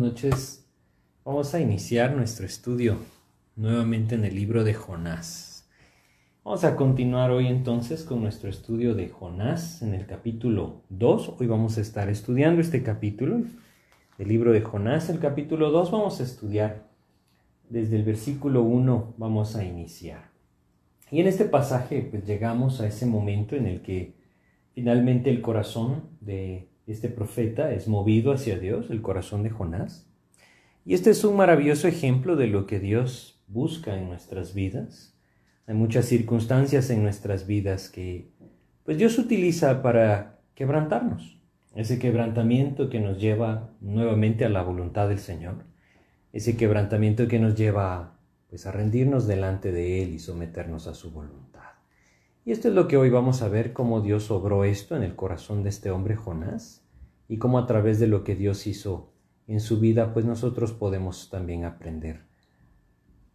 Noches. Vamos a iniciar nuestro estudio nuevamente en el libro de Jonás. Vamos a continuar hoy entonces con nuestro estudio de Jonás en el capítulo 2. Hoy vamos a estar estudiando este capítulo del libro de Jonás. El capítulo 2 vamos a estudiar desde el versículo 1 vamos a iniciar. Y en este pasaje pues llegamos a ese momento en el que finalmente el corazón de este profeta es movido hacia Dios, el corazón de Jonás. Y este es un maravilloso ejemplo de lo que Dios busca en nuestras vidas. Hay muchas circunstancias en nuestras vidas que pues Dios utiliza para quebrantarnos. Ese quebrantamiento que nos lleva nuevamente a la voluntad del Señor. Ese quebrantamiento que nos lleva pues a rendirnos delante de Él y someternos a su voluntad. Y esto es lo que hoy vamos a ver, cómo Dios obró esto en el corazón de este hombre Jonás y cómo a través de lo que Dios hizo en su vida, pues nosotros podemos también aprender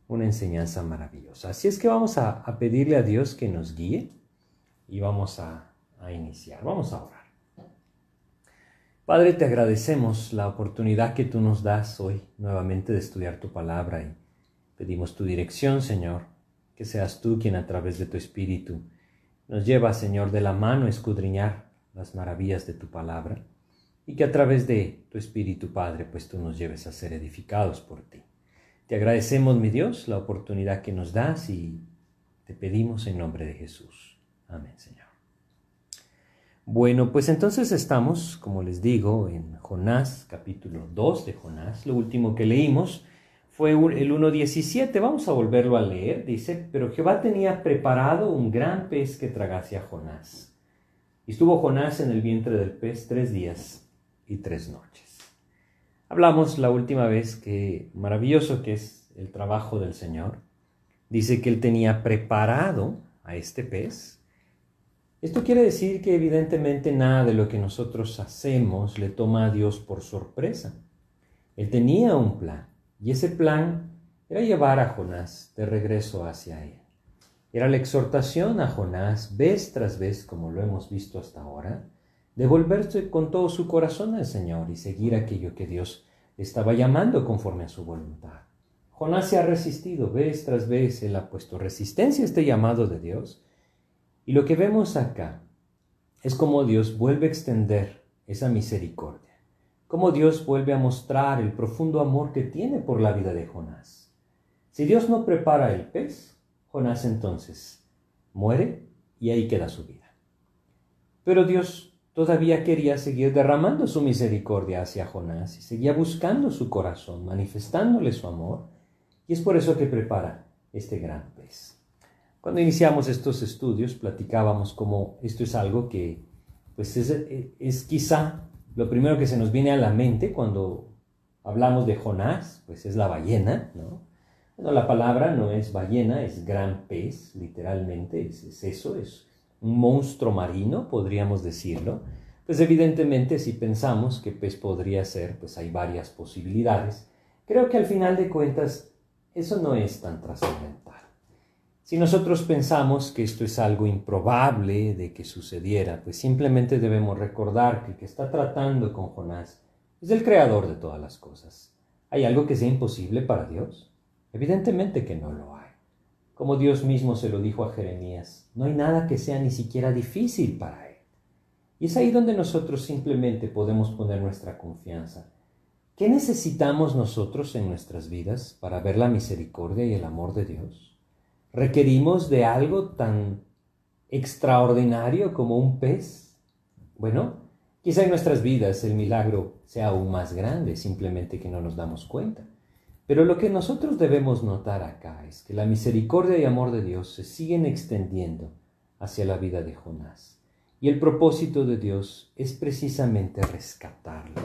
una enseñanza maravillosa. Así es que vamos a, pedirle a Dios que nos guíe y vamos a, a iniciar. Vamos a orar. Padre, te agradecemos la oportunidad que tú nos das hoy nuevamente de estudiar tu palabra y pedimos tu dirección, Señor, que seas tú quien a través de tu Espíritu nos lleva, Señor, de la mano a escudriñar las maravillas de tu palabra y que a través de tu Espíritu Padre, pues tú nos lleves a ser edificados por ti. Te agradecemos, mi Dios, la oportunidad que nos das y te pedimos en nombre de Jesús. Amén, Señor. Bueno, pues entonces estamos, como les digo, en Jonás, capítulo 2 de Jonás. Lo último que leímos fue el 1.17. Vamos a volverlo a leer. Dice, pero Jehová tenía preparado un gran pez que tragase a Jonás. Y estuvo Jonás en el vientre del pez tres días y tres noches. Hablamos la última vez que maravilloso que es el trabajo del Señor. Dice que él tenía preparado a este pez. Esto quiere decir que evidentemente nada de lo que nosotros hacemos le toma a Dios por sorpresa. Él tenía un plan. Y ese plan era llevar a Jonás de regreso hacia él. Era la exhortación a Jonás, vez tras vez, como lo hemos visto hasta ahora, de volverse con todo su corazón al Señor y seguir aquello que Dios estaba llamando conforme a su voluntad. Jonás se ha resistido vez tras vez, él ha puesto resistencia a este llamado de Dios. Y lo que vemos acá es como Dios vuelve a extender esa misericordia cómo Dios vuelve a mostrar el profundo amor que tiene por la vida de Jonás. Si Dios no prepara el pez, Jonás entonces muere y ahí queda su vida. Pero Dios todavía quería seguir derramando su misericordia hacia Jonás y seguía buscando su corazón, manifestándole su amor, y es por eso que prepara este gran pez. Cuando iniciamos estos estudios platicábamos como esto es algo que pues es, es quizá lo primero que se nos viene a la mente cuando hablamos de Jonás, pues es la ballena, ¿no? Bueno, la palabra no es ballena, es gran pez, literalmente, es, eso, es un monstruo marino, podríamos decirlo. Pues evidentemente si pensamos que pez podría ser, pues hay varias posibilidades. Creo que al final de cuentas eso no es tan trascendental. Si nosotros pensamos que esto es algo improbable de que sucediera, pues simplemente debemos recordar que el que está tratando con Jonás es el creador de todas las cosas. ¿Hay algo que sea imposible para Dios? Evidentemente que no lo hay. Como Dios mismo se lo dijo a Jeremías, no hay nada que sea ni siquiera difícil para Él. Y es ahí donde nosotros simplemente podemos poner nuestra confianza. ¿Qué necesitamos nosotros en nuestras vidas para ver la misericordia y el amor de Dios? Requerimos de algo tan extraordinario como un pez? Bueno, quizá en nuestras vidas el milagro sea aún más grande, simplemente que no nos damos cuenta. Pero lo que nosotros debemos notar acá es que la misericordia y amor de Dios se siguen extendiendo hacia la vida de Jonás. Y el propósito de Dios es precisamente rescatarlo.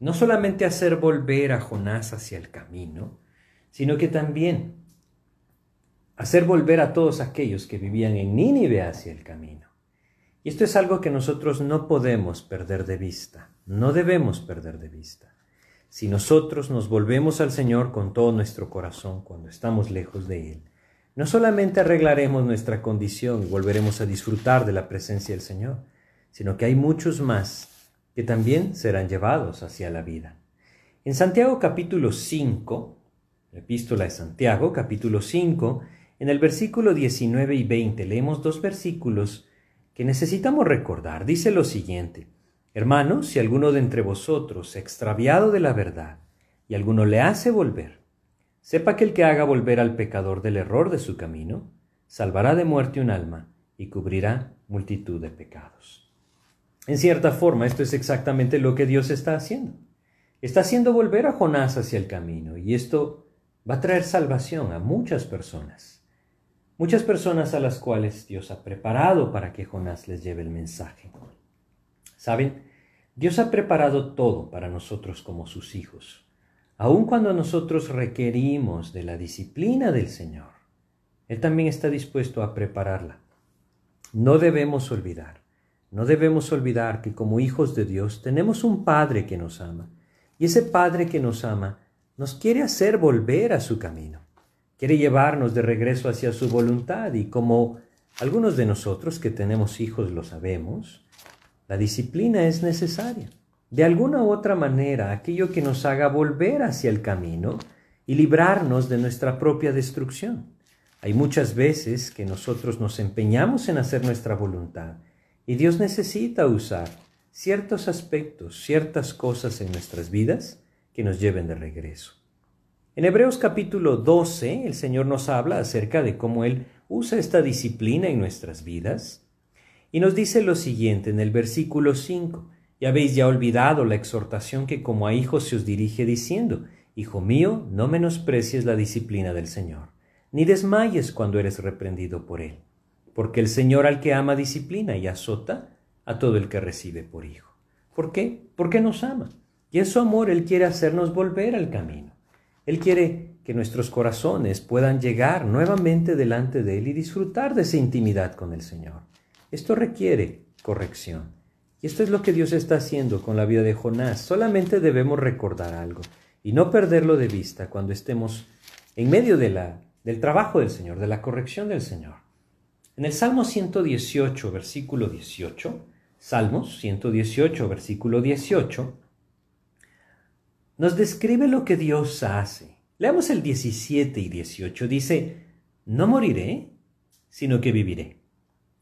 No solamente hacer volver a Jonás hacia el camino, sino que también hacer volver a todos aquellos que vivían en Nínive hacia el camino. Y esto es algo que nosotros no podemos perder de vista, no debemos perder de vista. Si nosotros nos volvemos al Señor con todo nuestro corazón cuando estamos lejos de Él, no solamente arreglaremos nuestra condición y volveremos a disfrutar de la presencia del Señor, sino que hay muchos más que también serán llevados hacia la vida. En Santiago capítulo 5, la epístola de Santiago capítulo 5, en el versículo 19 y 20 leemos dos versículos que necesitamos recordar. Dice lo siguiente, Hermanos, si alguno de entre vosotros extraviado de la verdad y alguno le hace volver, sepa que el que haga volver al pecador del error de su camino, salvará de muerte un alma y cubrirá multitud de pecados. En cierta forma, esto es exactamente lo que Dios está haciendo. Está haciendo volver a Jonás hacia el camino y esto va a traer salvación a muchas personas. Muchas personas a las cuales Dios ha preparado para que Jonás les lleve el mensaje. ¿Saben? Dios ha preparado todo para nosotros como sus hijos. Aun cuando nosotros requerimos de la disciplina del Señor, Él también está dispuesto a prepararla. No debemos olvidar, no debemos olvidar que como hijos de Dios tenemos un Padre que nos ama. Y ese Padre que nos ama nos quiere hacer volver a su camino. Quiere llevarnos de regreso hacia su voluntad y como algunos de nosotros que tenemos hijos lo sabemos, la disciplina es necesaria. De alguna u otra manera, aquello que nos haga volver hacia el camino y librarnos de nuestra propia destrucción. Hay muchas veces que nosotros nos empeñamos en hacer nuestra voluntad y Dios necesita usar ciertos aspectos, ciertas cosas en nuestras vidas que nos lleven de regreso. En Hebreos capítulo 12 el Señor nos habla acerca de cómo Él usa esta disciplina en nuestras vidas y nos dice lo siguiente en el versículo 5, y habéis ya olvidado la exhortación que como a hijos se os dirige diciendo, Hijo mío, no menosprecies la disciplina del Señor, ni desmayes cuando eres reprendido por Él, porque el Señor al que ama disciplina y azota a todo el que recibe por hijo. ¿Por qué? Porque nos ama. Y en su amor Él quiere hacernos volver al camino. Él quiere que nuestros corazones puedan llegar nuevamente delante de Él y disfrutar de esa intimidad con el Señor. Esto requiere corrección. Y esto es lo que Dios está haciendo con la vida de Jonás. Solamente debemos recordar algo y no perderlo de vista cuando estemos en medio del trabajo del Señor, de la corrección del Señor. En el Salmo 118, versículo 18, Salmos 118, versículo 18, nos describe lo que Dios hace. Leamos el 17 y 18. Dice, no moriré, sino que viviré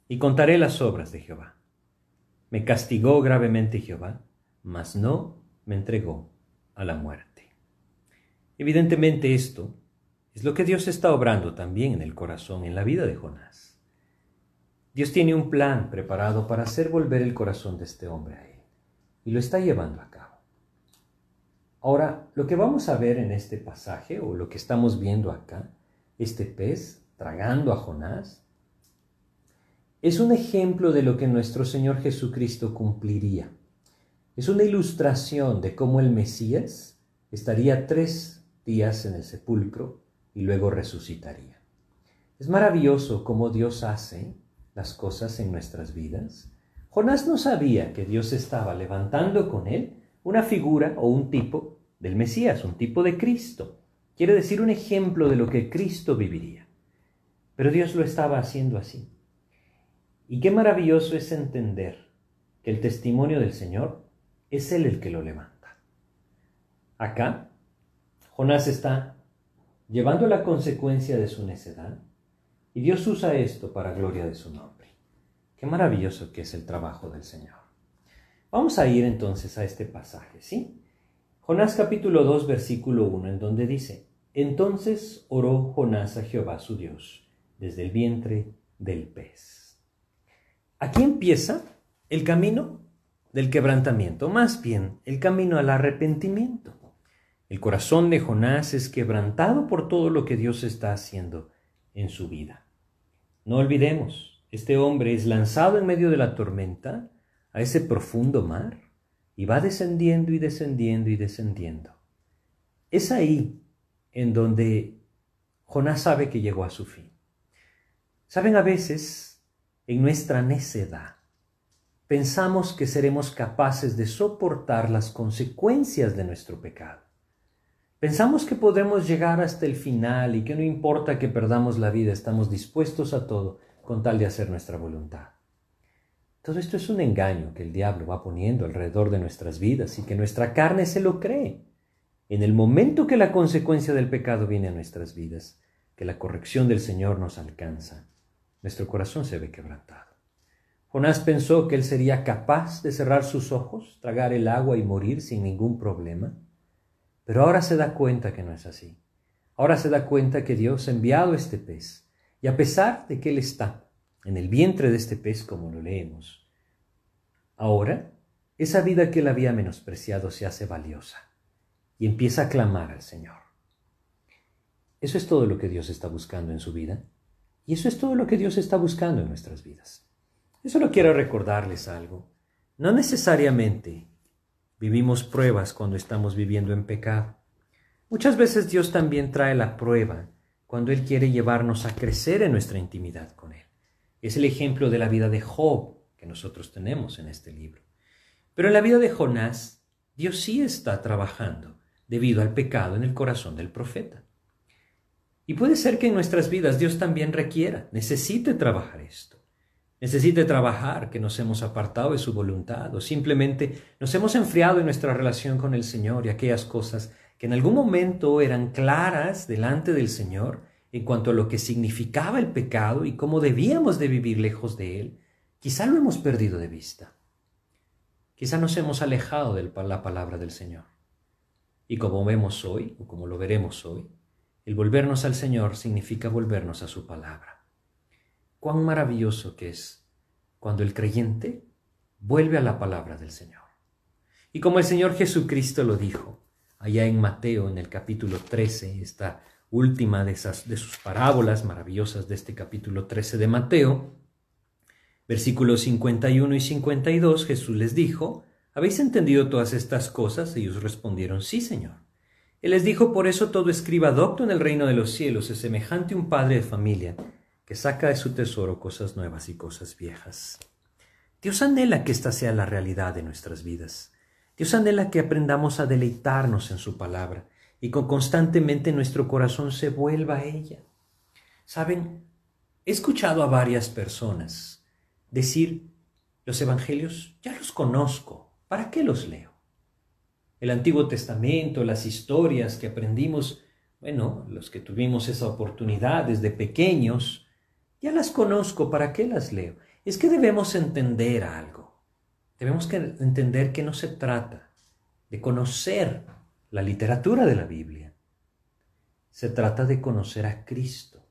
y contaré las obras de Jehová. Me castigó gravemente Jehová, mas no me entregó a la muerte. Evidentemente esto es lo que Dios está obrando también en el corazón, en la vida de Jonás. Dios tiene un plan preparado para hacer volver el corazón de este hombre a él, y lo está llevando a cabo. Ahora, lo que vamos a ver en este pasaje, o lo que estamos viendo acá, este pez tragando a Jonás, es un ejemplo de lo que nuestro Señor Jesucristo cumpliría. Es una ilustración de cómo el Mesías estaría tres días en el sepulcro y luego resucitaría. Es maravilloso cómo Dios hace las cosas en nuestras vidas. Jonás no sabía que Dios estaba levantando con él una figura o un tipo del Mesías, un tipo de Cristo. Quiere decir un ejemplo de lo que Cristo viviría. Pero Dios lo estaba haciendo así. Y qué maravilloso es entender que el testimonio del Señor es Él el que lo levanta. Acá, Jonás está llevando la consecuencia de su necedad y Dios usa esto para gloria de su nombre. Qué maravilloso que es el trabajo del Señor. Vamos a ir entonces a este pasaje, ¿sí? Jonás capítulo 2, versículo 1, en donde dice, Entonces oró Jonás a Jehová su Dios desde el vientre del pez. Aquí empieza el camino del quebrantamiento, más bien el camino al arrepentimiento. El corazón de Jonás es quebrantado por todo lo que Dios está haciendo en su vida. No olvidemos, este hombre es lanzado en medio de la tormenta a ese profundo mar y va descendiendo y descendiendo y descendiendo. Es ahí en donde Jonás sabe que llegó a su fin. Saben, a veces en nuestra necedad, pensamos que seremos capaces de soportar las consecuencias de nuestro pecado. Pensamos que podremos llegar hasta el final y que no importa que perdamos la vida, estamos dispuestos a todo con tal de hacer nuestra voluntad. Todo esto es un engaño que el diablo va poniendo alrededor de nuestras vidas y que nuestra carne se lo cree. en el momento que la consecuencia del pecado viene a nuestras vidas, que la corrección del Señor nos alcanza, nuestro corazón se ve quebrantado. Jonás pensó que él sería capaz de cerrar sus ojos, tragar el agua y morir sin ningún problema, pero ahora se da cuenta que no es así. Ahora se da cuenta que Dios ha enviado este pez, y a pesar de que él está en el vientre de este pez, como lo leemos, ahora esa vida que él había menospreciado se hace valiosa y empieza a clamar al Señor. Eso es todo lo que Dios está buscando en su vida y eso es todo lo que Dios está buscando en nuestras vidas. Yo solo quiero recordarles algo. No necesariamente vivimos pruebas cuando estamos viviendo en pecado. Muchas veces Dios también trae la prueba cuando Él quiere llevarnos a crecer en nuestra intimidad con Él. Es el ejemplo de la vida de Job que nosotros tenemos en este libro. Pero en la vida de Jonás, Dios sí está trabajando debido al pecado en el corazón del profeta. Y puede ser que en nuestras vidas Dios también requiera, necesite trabajar esto necesite trabajar, que nos hemos apartado de su voluntad o simplemente nos hemos enfriado en nuestra relación con el Señor y aquellas cosas que en algún momento eran claras delante del Señor en cuanto a lo que significaba el pecado y cómo debíamos de vivir lejos de Él, quizá lo hemos perdido de vista. Quizá nos hemos alejado de la palabra del Señor. Y como vemos hoy, o como lo veremos hoy, el volvernos al Señor significa volvernos a su palabra cuán maravilloso que es cuando el creyente vuelve a la palabra del Señor. Y como el Señor Jesucristo lo dijo, allá en Mateo, en el capítulo 13, esta última de, esas, de sus parábolas maravillosas de este capítulo 13 de Mateo, versículos 51 y 52, Jesús les dijo, ¿habéis entendido todas estas cosas? Ellos respondieron, sí, Señor. Él les dijo, por eso todo escriba docto en el reino de los cielos es semejante a un padre de familia que saca de su tesoro cosas nuevas y cosas viejas. Dios anhela que esta sea la realidad de nuestras vidas. Dios anhela que aprendamos a deleitarnos en su palabra y que constantemente nuestro corazón se vuelva a ella. Saben, he escuchado a varias personas decir, los evangelios ya los conozco, ¿para qué los leo? El Antiguo Testamento, las historias que aprendimos, bueno, los que tuvimos esa oportunidad desde pequeños, ya las conozco, ¿para qué las leo? Es que debemos entender algo. Debemos que entender que no se trata de conocer la literatura de la Biblia. Se trata de conocer a Cristo.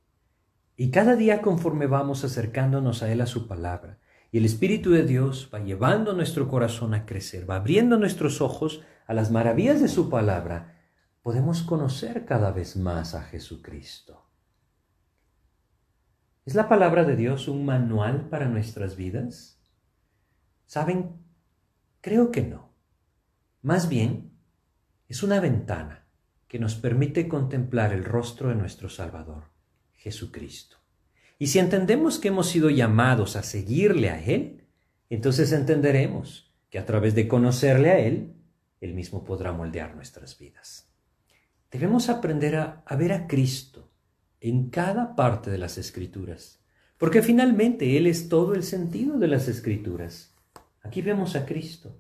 Y cada día conforme vamos acercándonos a Él, a su palabra, y el Espíritu de Dios va llevando nuestro corazón a crecer, va abriendo nuestros ojos a las maravillas de su palabra, podemos conocer cada vez más a Jesucristo. ¿Es la palabra de Dios un manual para nuestras vidas? ¿Saben? Creo que no. Más bien, es una ventana que nos permite contemplar el rostro de nuestro Salvador, Jesucristo. Y si entendemos que hemos sido llamados a seguirle a Él, entonces entenderemos que a través de conocerle a Él, Él mismo podrá moldear nuestras vidas. Debemos aprender a, a ver a Cristo en cada parte de las escrituras, porque finalmente Él es todo el sentido de las escrituras. Aquí vemos a Cristo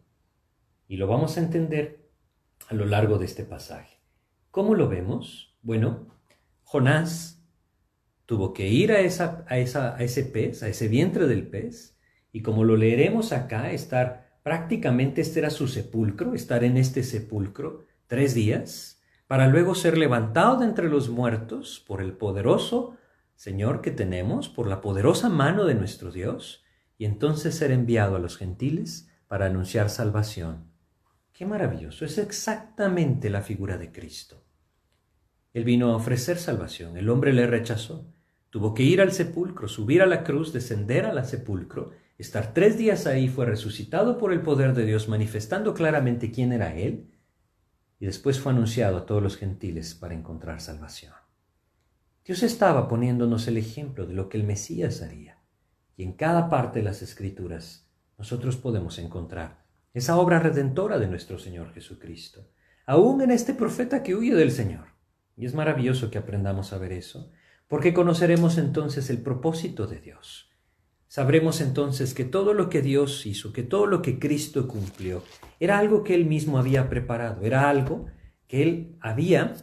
y lo vamos a entender a lo largo de este pasaje. ¿Cómo lo vemos? Bueno, Jonás tuvo que ir a, ese pez, a ese vientre del pez, y como lo leeremos acá, estar prácticamente, este era su sepulcro, estar en este sepulcro tres días, para luego ser levantado de entre los muertos por el poderoso Señor que tenemos, por la poderosa mano de nuestro Dios, y entonces ser enviado a los gentiles para anunciar salvación. Qué maravilloso, es exactamente la figura de Cristo. Él vino a ofrecer salvación, el hombre le rechazó, tuvo que ir al sepulcro, subir a la cruz, descender al sepulcro, estar tres días ahí, fue resucitado por el poder de Dios, manifestando claramente quién era Él, y después fue anunciado a todos los gentiles para encontrar salvación. Dios estaba poniéndonos el ejemplo de lo que el Mesías haría, y en cada parte de las Escrituras nosotros podemos encontrar esa obra redentora de nuestro Señor Jesucristo, aún en este profeta que huye del Señor. Y es maravilloso que aprendamos a ver eso, porque conoceremos entonces el propósito de Dios Sabremos entonces que todo lo que Dios hizo, que todo lo que Cristo cumplió, era algo que Él mismo había preparado, era algo que él había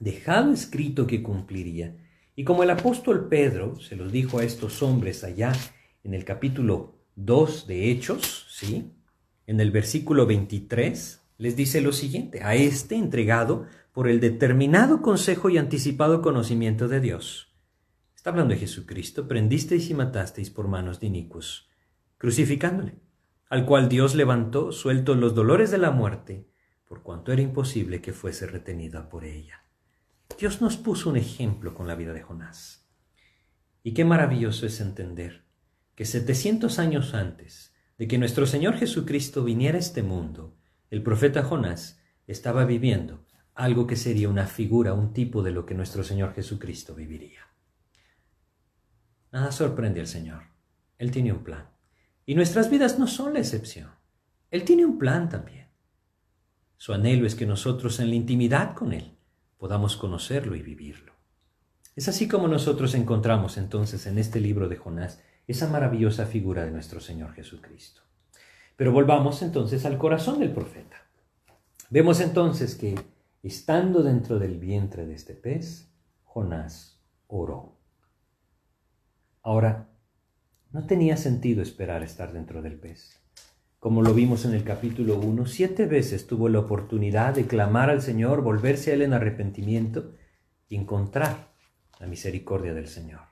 dejado escrito que cumpliría. Y como el apóstol Pedro se los dijo a estos hombres allá en el capítulo 2 de Hechos, ¿sí? En el versículo 23 les dice lo siguiente, a este entregado por el determinado consejo y anticipado conocimiento de Dios. Está hablando de Jesucristo, prendisteis y matasteis por manos de inicuos, crucificándole, al cual Dios levantó, suelto los dolores de la muerte, por cuanto era imposible que fuese retenida por ella. Dios nos puso un ejemplo con la vida de Jonás. Y qué maravilloso es entender que 700 años antes de que nuestro Señor Jesucristo viniera a este mundo, el profeta Jonás estaba viviendo algo que sería una figura, un tipo de lo que nuestro Señor Jesucristo viviría. Nada sorprende al Señor. Él tiene un plan. Y nuestras vidas no son la excepción. Él tiene un plan también. Su anhelo es que nosotros en la intimidad con Él podamos conocerlo y vivirlo. Es así como nosotros encontramos entonces en este libro de Jonás esa maravillosa figura de nuestro Señor Jesucristo. Pero volvamos entonces al corazón del profeta. Vemos entonces que estando dentro del vientre de este pez, Jonás oró. Ahora, no tenía sentido esperar estar dentro del pez. Como lo vimos en el capítulo 1, siete veces tuvo la oportunidad de clamar al Señor, volverse a Él en arrepentimiento y encontrar la misericordia del Señor.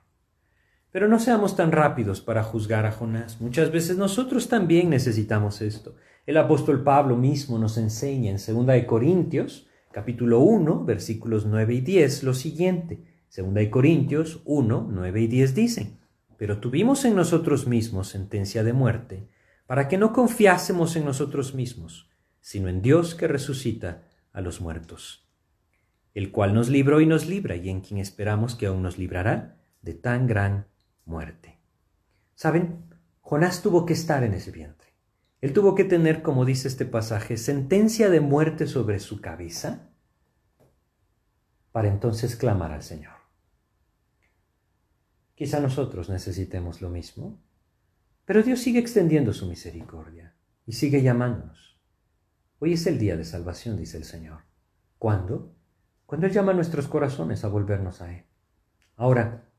Pero no seamos tan rápidos para juzgar a Jonás. Muchas veces nosotros también necesitamos esto. El apóstol Pablo mismo nos enseña en 2 de Corintios, capítulo 1, versículos 9 y 10, lo siguiente. 2 de Corintios 1, 9 y 10 dicen, pero tuvimos en nosotros mismos sentencia de muerte, para que no confiásemos en nosotros mismos, sino en Dios que resucita a los muertos, el cual nos libró y nos libra, y en quien esperamos que aún nos librará de tan gran muerte. ¿Saben? Jonás tuvo que estar en ese vientre. Él tuvo que tener, como dice este pasaje, sentencia de muerte sobre su cabeza para entonces clamar al Señor. Quizá nosotros necesitemos lo mismo, pero Dios sigue extendiendo su misericordia y sigue llamándonos. Hoy es el día de salvación, dice el Señor. ¿Cuándo? Cuando Él llama a nuestros corazones a volvernos a Él. Ahora,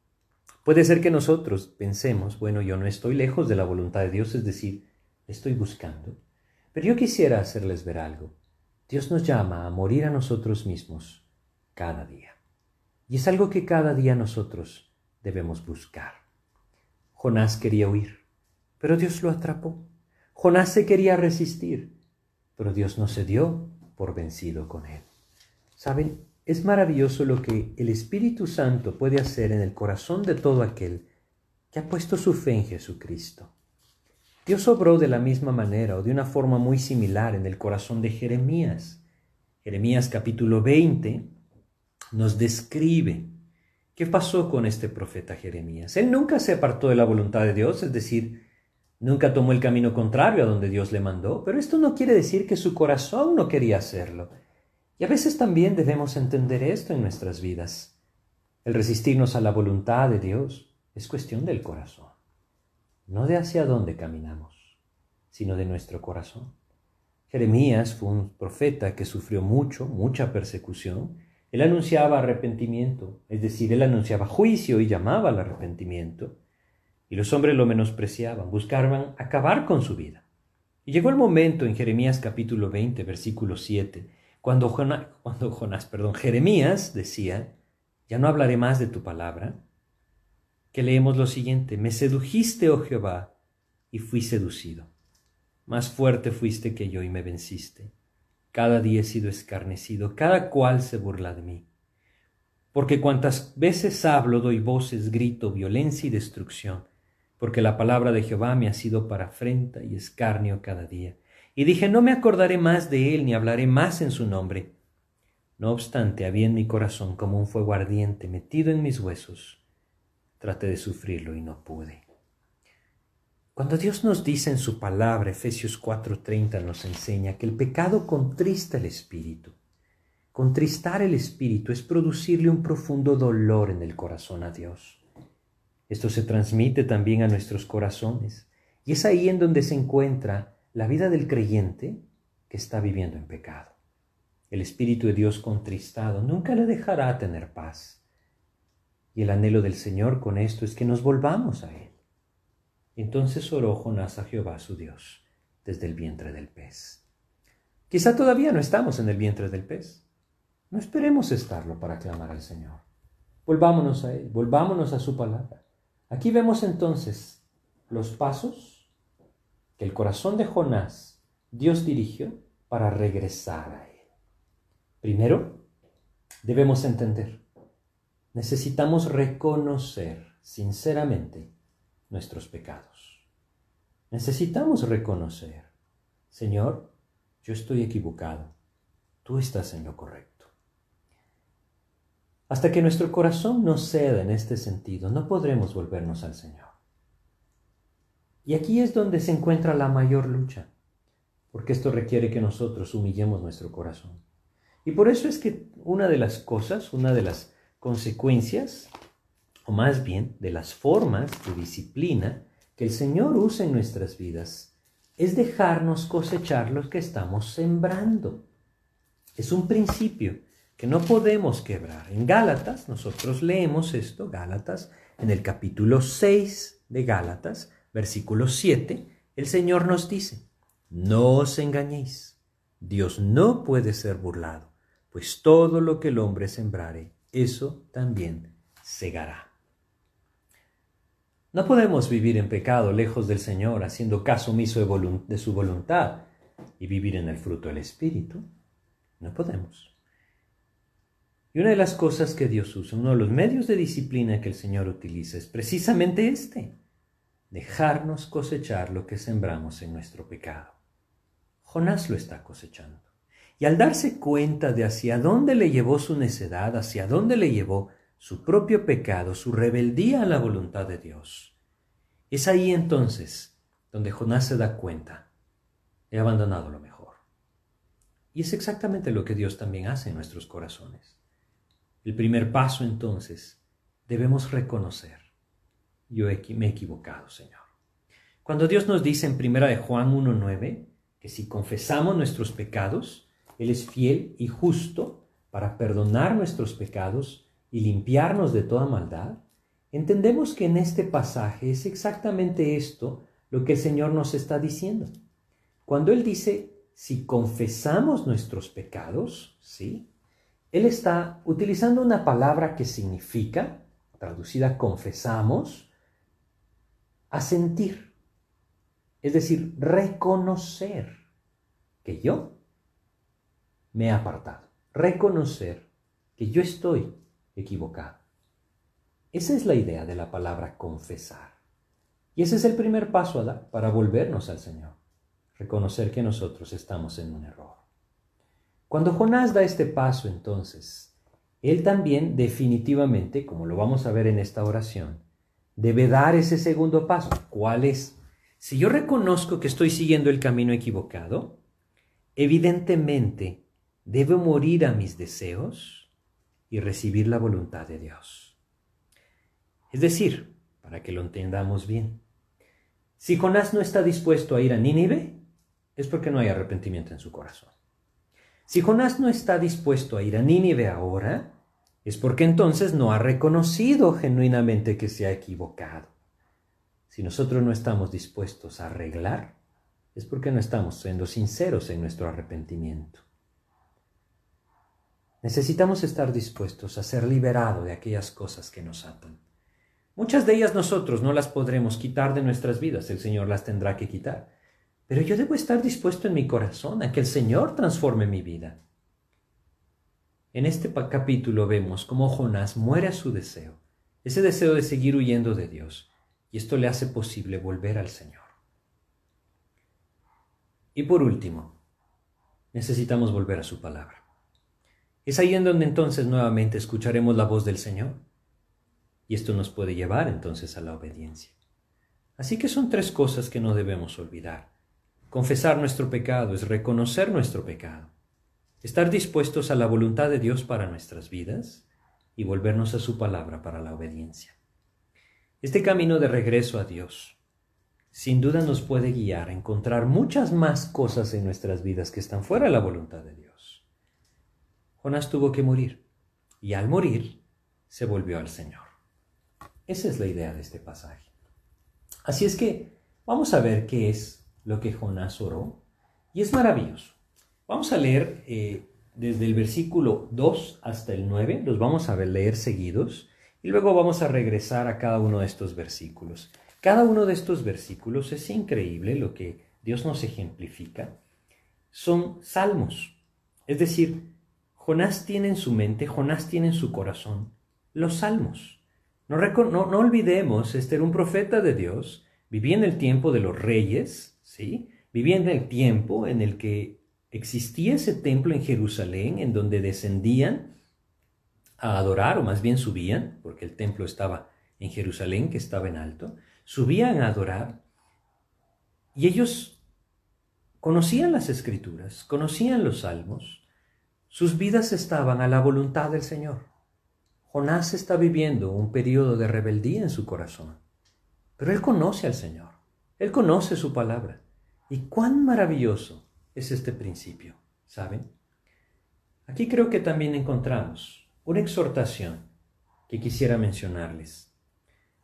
Puede ser que nosotros pensemos, bueno, yo no estoy lejos de la voluntad de Dios, es decir, estoy buscando. Pero yo quisiera hacerles ver algo. Dios nos llama a morir a nosotros mismos cada día. Y es algo que cada día nosotros debemos buscar. Jonás quería huir, pero Dios lo atrapó. Jonás se quería resistir, pero Dios no se dio por vencido con él. ¿Saben? Es maravilloso lo que el Espíritu Santo puede hacer en el corazón de todo aquel que ha puesto su fe en Jesucristo. Dios obró de la misma manera o de una forma muy similar en el corazón de Jeremías. Jeremías capítulo 20 nos describe qué pasó con este profeta Jeremías. Él nunca se apartó de la voluntad de Dios, es decir, nunca tomó el camino contrario a donde Dios le mandó, pero esto no quiere decir que su corazón no quería hacerlo. Y a veces también debemos entender esto en nuestras vidas. El resistirnos a la voluntad de Dios es cuestión del corazón, no de hacia dónde caminamos, sino de nuestro corazón. Jeremías fue un profeta que sufrió mucho, mucha persecución. Él anunciaba arrepentimiento, es decir, él anunciaba juicio y llamaba al arrepentimiento. Y los hombres lo menospreciaban, buscaban acabar con su vida. Y llegó el momento en Jeremías capítulo 20, versículo 7, cuando, Jonás, perdón, Jeremías decía, ya no hablaré más de tu palabra, que leemos lo siguiente, me sedujiste, oh Jehová, y fui seducido. Más fuerte fuiste que yo y me venciste. Cada día he sido escarnecido, cada cual se burla de mí. Porque cuantas veces hablo, doy voces, grito, violencia y destrucción, porque la palabra de Jehová me ha sido para afrenta y escarnio cada día. Y dije, no me acordaré más de él ni hablaré más en su nombre. No obstante, había en mi corazón como un fuego ardiente metido en mis huesos. Traté de sufrirlo y no pude. Cuando Dios nos dice en su palabra, Efesios 4:30 nos enseña que el pecado contrista el espíritu. Contristar el espíritu es producirle un profundo dolor en el corazón a Dios. Esto se transmite también a nuestros corazones y es ahí en donde se encuentra la vida del creyente que está viviendo en pecado. El Espíritu de Dios contristado nunca le dejará tener paz. Y el anhelo del Señor con esto es que nos volvamos a Él. Entonces oró Jonás a Jehová su Dios desde el vientre del pez. Quizá todavía no estamos en el vientre del pez. No esperemos estarlo para clamar al Señor. Volvámonos a Él, volvámonos a su palabra. Aquí vemos entonces los pasos el corazón de Jonás Dios dirigió para regresar a Él. Primero, debemos entender, necesitamos reconocer sinceramente nuestros pecados. Necesitamos reconocer, Señor, yo estoy equivocado, tú estás en lo correcto. Hasta que nuestro corazón no ceda en este sentido, no podremos volvernos al Señor. Y aquí es donde se encuentra la mayor lucha, porque esto requiere que nosotros humillemos nuestro corazón. Y por eso es que una de las cosas, una de las consecuencias, o más bien de las formas de disciplina que el Señor usa en nuestras vidas, es dejarnos cosechar lo que estamos sembrando. Es un principio que no podemos quebrar. En Gálatas, nosotros leemos esto, Gálatas, en el capítulo 6 de Gálatas, versículo 7, el Señor nos dice, no os engañéis, Dios no puede ser burlado pues todo lo que el hombre sembrare, eso también segará. No podemos vivir en pecado lejos del Señor, haciendo caso omiso de, su voluntad y vivir en el fruto del Espíritu. No podemos. Y una de las cosas que Dios usa, uno de los medios de disciplina que el Señor utiliza es precisamente este, dejarnos cosechar lo que sembramos en nuestro pecado. Jonás lo está cosechando. Y al darse cuenta de hacia dónde le llevó su necedad, hacia dónde le llevó su propio pecado, su rebeldía a la voluntad de Dios, es ahí entonces donde Jonás se da cuenta, he abandonado lo mejor. Y es exactamente lo que Dios también hace en nuestros corazones. El primer paso entonces, debemos reconocer, yo me he equivocado, Señor. Cuando Dios nos dice en primera de Juan 1.9 que si confesamos nuestros pecados, él es fiel y justo para perdonar nuestros pecados y limpiarnos de toda maldad. Entendemos que en este pasaje es exactamente esto lo que el Señor nos está diciendo. Cuando Él dice, si confesamos nuestros pecados, ¿sí? Él está utilizando una palabra que significa, traducida confesamos, asentir. Es decir, reconocer que yo me he apartado. Reconocer que yo estoy equivocado. Esa es la idea de la palabra confesar. Y ese es el primer paso a dar para volvernos al Señor. Reconocer que nosotros estamos en un error. Cuando Jonás da este paso entonces, él también definitivamente, como lo vamos a ver en esta oración, debe dar ese segundo paso. ¿Cuál es? Si yo reconozco que estoy siguiendo el camino equivocado, evidentemente Debo morir a mis deseos y recibir la voluntad de Dios. Es decir, para que lo entendamos bien, si Jonás no está dispuesto a ir a Nínive, es porque no hay arrepentimiento en su corazón. Si Jonás no está dispuesto a ir a Nínive ahora, es porque entonces no ha reconocido genuinamente que se ha equivocado. Si nosotros no estamos dispuestos a arreglar, es porque no estamos siendo sinceros en nuestro arrepentimiento. Necesitamos estar dispuestos a ser liberados de aquellas cosas que nos atan. Muchas de ellas nosotros no las podremos quitar de nuestras vidas, el Señor las tendrá que quitar. Pero yo debo estar dispuesto en mi corazón a que el Señor transforme mi vida. En este capítulo vemos cómo Jonás muere a su deseo, ese deseo de seguir huyendo de Dios, y esto le hace posible volver al Señor. Y por último, necesitamos volver a su palabra. Es ahí en donde entonces nuevamente escucharemos la voz del Señor. Y esto nos puede llevar entonces a la obediencia. Así que son tres cosas que no debemos olvidar. Confesar nuestro pecado es reconocer nuestro pecado, estar dispuestos a la voluntad de Dios para nuestras vidas y volvernos a su palabra para la obediencia. Este camino de regreso a Dios sin duda nos puede guiar a encontrar muchas más cosas en nuestras vidas que están fuera de la voluntad de Dios. Jonás tuvo que morir y al morir se volvió al Señor. Esa es la idea de este pasaje. Así es que vamos a ver qué es lo que Jonás oró y es maravilloso. Vamos a leer eh, desde el versículo 2 hasta el 9, los vamos a leer seguidos y luego vamos a regresar a cada uno de estos versículos. Cada uno de estos versículos es increíble lo que Dios nos ejemplifica. Son salmos. Es decir, Jonás tiene en su mente, Jonás tiene en su corazón los salmos. No, olvidemos, este era un profeta de Dios, vivía en el tiempo de los reyes, ¿sí? Vivía en el tiempo en el que existía ese templo en Jerusalén en donde descendían a adorar, o más bien subían, porque el templo estaba en Jerusalén, que estaba en alto, subían a adorar y ellos conocían las escrituras, conocían los salmos, sus vidas estaban a la voluntad del Señor. Jonás está viviendo un periodo de rebeldía en su corazón, pero él conoce al Señor, él conoce su palabra. Y cuán maravilloso es este principio, ¿saben? Aquí creo que también encontramos una exhortación que quisiera mencionarles.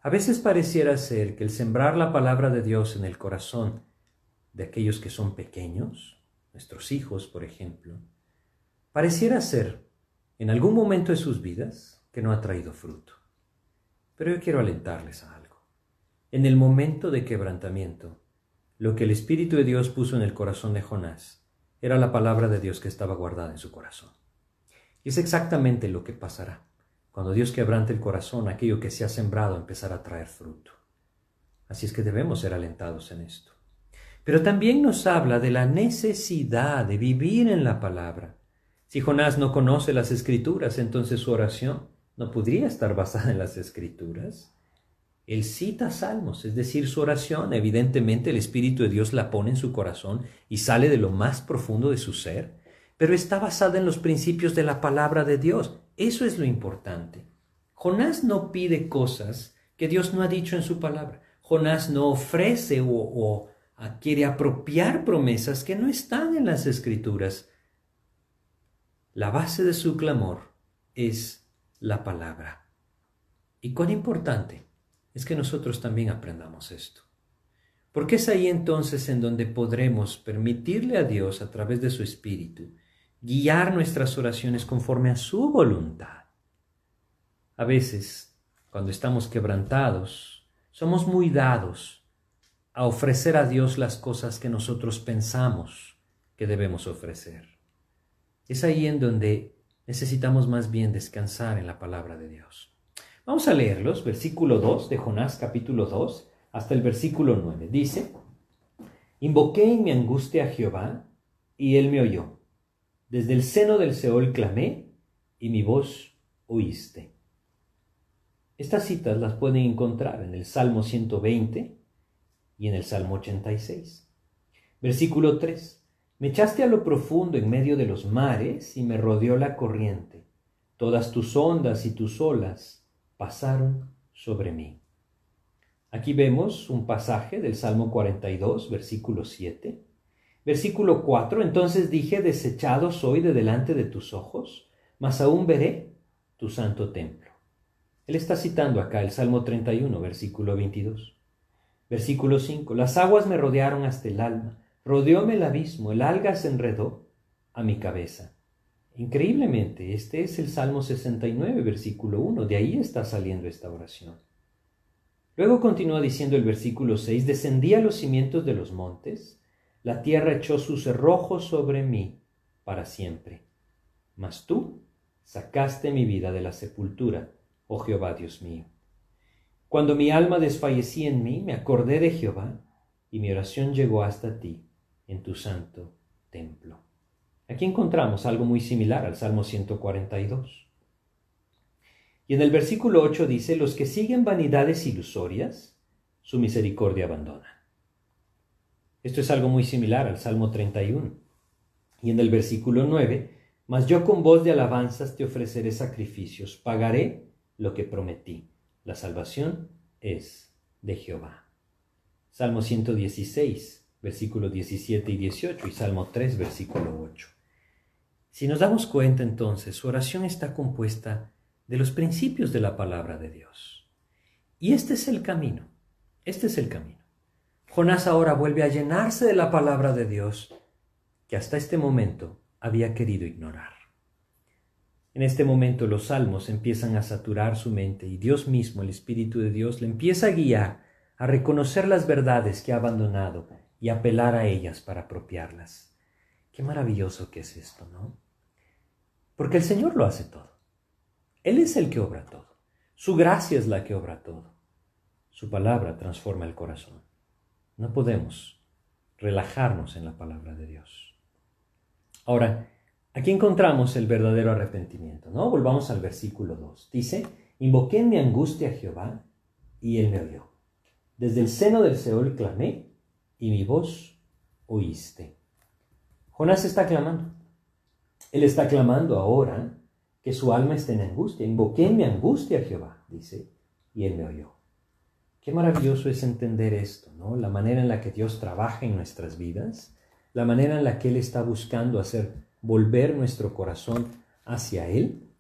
A veces pareciera ser que el sembrar la palabra de Dios en el corazón de aquellos que son pequeños, nuestros hijos, por ejemplo, pareciera ser, en algún momento de sus vidas, que no ha traído fruto. Pero yo quiero alentarles a algo. En el momento de quebrantamiento, lo que el Espíritu de Dios puso en el corazón de Jonás era la palabra de Dios que estaba guardada en su corazón. Y es exactamente lo que pasará. Cuando Dios quebrante el corazón, aquello que se ha sembrado empezará a traer fruto. Así es que debemos ser alentados en esto. Pero también nos habla de la necesidad de vivir en la palabra. Si Jonás no conoce las escrituras, entonces su oración no podría estar basada en las escrituras. Él cita salmos, es decir, su oración, evidentemente el Espíritu de Dios la pone en su corazón y sale de lo más profundo de su ser, pero está basada en los principios de la palabra de Dios. Eso es lo importante. Jonás no pide cosas que Dios no ha dicho en su palabra. Jonás no ofrece o, quiere apropiar promesas que no están en las escrituras. La base de su clamor es la palabra. ¿Y cuán importante es que nosotros también aprendamos esto? Porque es ahí entonces en donde podremos permitirle a Dios a través de su Espíritu guiar nuestras oraciones conforme a su voluntad. A veces, cuando estamos quebrantados, somos muy dados a ofrecer a Dios las cosas que nosotros pensamos que debemos ofrecer. Es ahí en donde necesitamos más bien descansar en la palabra de Dios. Vamos a leerlos, versículo 2 de Jonás capítulo 2 hasta el versículo 9. Dice, Invoqué en mi angustia a Jehová, y él me oyó desde el seno del Seol clamé y mi voz oíste. Estas citas las pueden encontrar en el Salmo 120 y en el Salmo 86. Versículo 3. Me echaste a lo profundo en medio de los mares y me rodeó la corriente. Todas tus ondas y tus olas pasaron sobre mí. Aquí vemos un pasaje del Salmo 42, versículo 7 Versículo 4, entonces dije, desechado soy de delante de tus ojos, mas aún veré tu santo templo. Él está citando acá el Salmo 31, versículo 22. Versículo 5, las aguas me rodearon hasta el alma, rodeóme el abismo, el alga se enredó a mi cabeza. Increíblemente, este es el Salmo 69, versículo 1, de ahí está saliendo esta oración. Luego continúa diciendo el versículo 6, descendí a los cimientos de los montes, la tierra echó sus cerrojos sobre mí para siempre. Mas tú sacaste mi vida de la sepultura, oh Jehová Dios mío. Cuando mi alma desfallecía en mí, me acordé de Jehová, y mi oración llegó hasta ti, en tu santo templo. Aquí encontramos algo muy similar al Salmo 142. Y en el versículo 8 dice, los que siguen vanidades ilusorias, su misericordia abandona. Esto es algo muy similar al Salmo 31. Y en el versículo 9, mas yo con voz de alabanzas te ofreceré sacrificios, pagaré lo que prometí. La salvación es de Jehová. Salmo 116, versículos 17 y 18 y Salmo 3, versículo 8. Si nos damos cuenta entonces, su oración está compuesta de los principios de la palabra de Dios. Y este es el camino, este es el camino. Jonás ahora vuelve a llenarse de la palabra de Dios que hasta este momento había querido ignorar. En este momento los salmos empiezan a saturar su mente y Dios mismo, el Espíritu de Dios, le empieza a guiar a reconocer las verdades que ha abandonado y apelar a ellas para apropiarlas. Qué maravilloso que es esto, ¿no? Porque el Señor lo hace todo. Él es el que obra todo. Su gracia es la que obra todo. Su palabra transforma el corazón. No podemos relajarnos en la palabra de Dios. Ahora, aquí encontramos el verdadero arrepentimiento, ¿no? Volvamos al versículo 2. Dice, invoqué en mi angustia a Jehová y él me oyó. Desde el seno del Seol clamé y mi voz oíste. Jonás está clamando. Él está clamando ahora que su alma esté en angustia. Invoqué en mi angustia a Jehová, dice, y él me oyó. Qué maravilloso es entender esto, ¿no? La manera en la que Dios trabaja en nuestras vidas, la manera en la que Él está buscando hacer volver nuestro corazón hacia Él.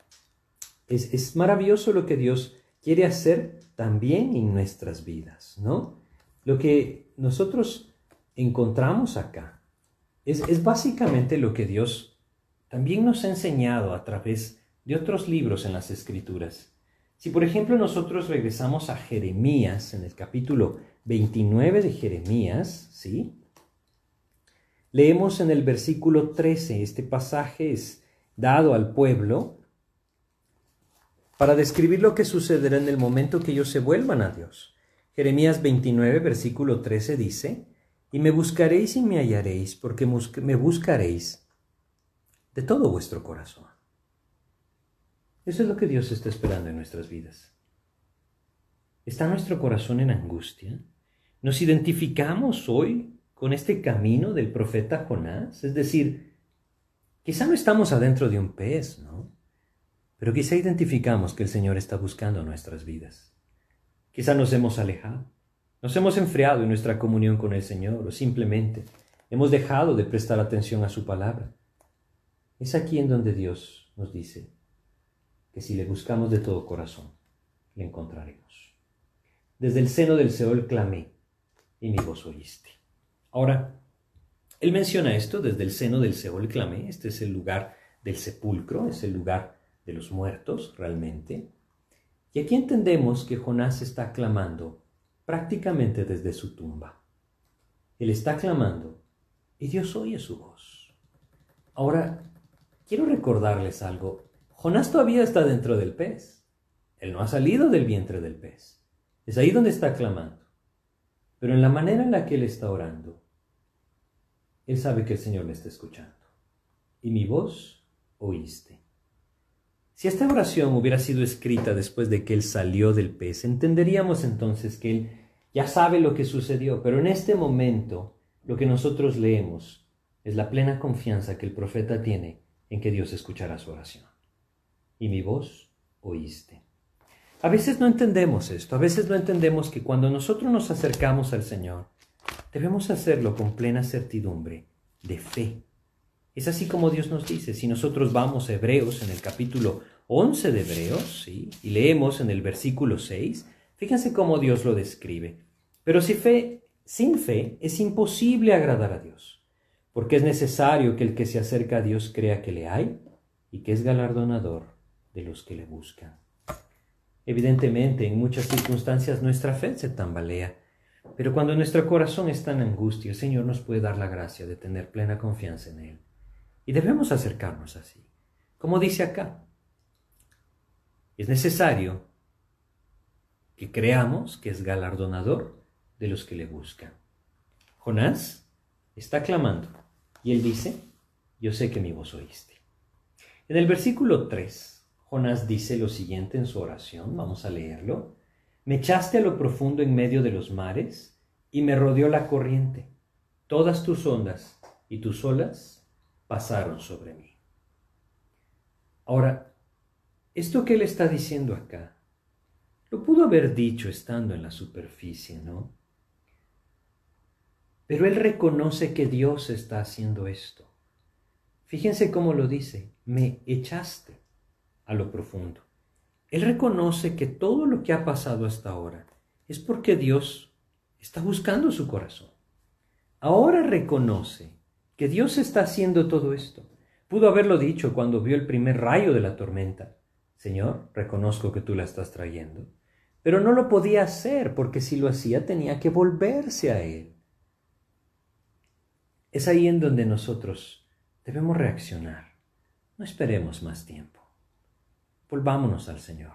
Es, es maravilloso lo que Dios quiere hacer también en nuestras vidas, ¿no? Lo que nosotros encontramos acá es, es básicamente lo que Dios también nos ha enseñado a través de otros libros en las Escrituras. Si por ejemplo nosotros regresamos a Jeremías, en el capítulo 29 de Jeremías, ¿sí? Leemos en el versículo 13, este pasaje es dado al pueblo para describir lo que sucederá en el momento que ellos se vuelvan a Dios. Jeremías 29, versículo 13 dice, y me buscaréis y me hallaréis, porque me buscaréis de todo vuestro corazón. Eso es lo que Dios está esperando en nuestras vidas. ¿Está nuestro corazón en angustia? ¿Nos identificamos hoy con este camino del profeta Jonás? Es decir, quizá no estamos adentro de un pez, ¿no? Pero quizá identificamos que el Señor está buscando nuestras vidas. Quizá nos hemos alejado, nos hemos enfriado en nuestra comunión con el Señor o simplemente hemos dejado de prestar atención a su palabra. Es aquí en donde Dios nos dice que si le buscamos de todo corazón, le encontraremos. Desde el seno del Seol clamé y mi voz oíste. Ahora, él menciona esto, desde el seno del Seol clamé, este es el lugar del sepulcro, es el lugar de los muertos realmente. Y aquí entendemos que Jonás está clamando prácticamente desde su tumba. Él está clamando y Dios oye su voz. Ahora, quiero recordarles algo. Jonás todavía está dentro del pez. Él no ha salido del vientre del pez. Es ahí donde está clamando. Pero en la manera en la que él está orando, él sabe que el Señor le está escuchando. Y mi voz oíste. Si esta oración hubiera sido escrita después de que él salió del pez, entenderíamos entonces que él ya sabe lo que sucedió, pero en este momento lo que nosotros leemos es la plena confianza que el profeta tiene en que Dios escuchará su oración. Y mi voz oíste. A veces no entendemos esto, a veces no entendemos que cuando nosotros nos acercamos al Señor, debemos hacerlo con plena certidumbre de fe. Es así como Dios nos dice, si nosotros vamos a Hebreos en el capítulo 11 de Hebreos, ¿sí? y leemos en el versículo 6, fíjense cómo Dios lo describe. Pero si fe, sin fe es imposible agradar a Dios porque es necesario que el que se acerca a Dios crea que le hay y que es galardonador de los que le buscan. Evidentemente, en muchas circunstancias nuestra fe se tambalea, pero cuando nuestro corazón está en angustia, el Señor nos puede dar la gracia de tener plena confianza en Él. Y debemos acercarnos así. Como dice acá, es necesario que creamos que es galardonador de los que le buscan. Jonás está clamando y él dice, yo sé que mi voz oíste. En el versículo 3, Jonás dice lo siguiente en su oración, vamos a leerlo. Me echaste a lo profundo en medio de los mares y me rodeó la corriente. Todas tus ondas y tus olas pasaron sobre mí. Ahora, esto que él está diciendo acá, lo pudo haber dicho estando en la superficie, ¿no? Pero él reconoce que Dios está haciendo esto. Fíjense cómo lo dice. me echaste a lo profundo. Él reconoce que todo lo que ha pasado hasta ahora es porque Dios está buscando su corazón. Ahora reconoce que Dios está haciendo todo esto. Pudo haberlo dicho cuando vio el primer rayo de la tormenta. Señor, reconozco que tú la estás trayendo. Pero no lo podía hacer porque si lo hacía tenía que volverse a Él. Es ahí en donde nosotros debemos reaccionar. No esperemos más tiempo. Volvámonos al Señor.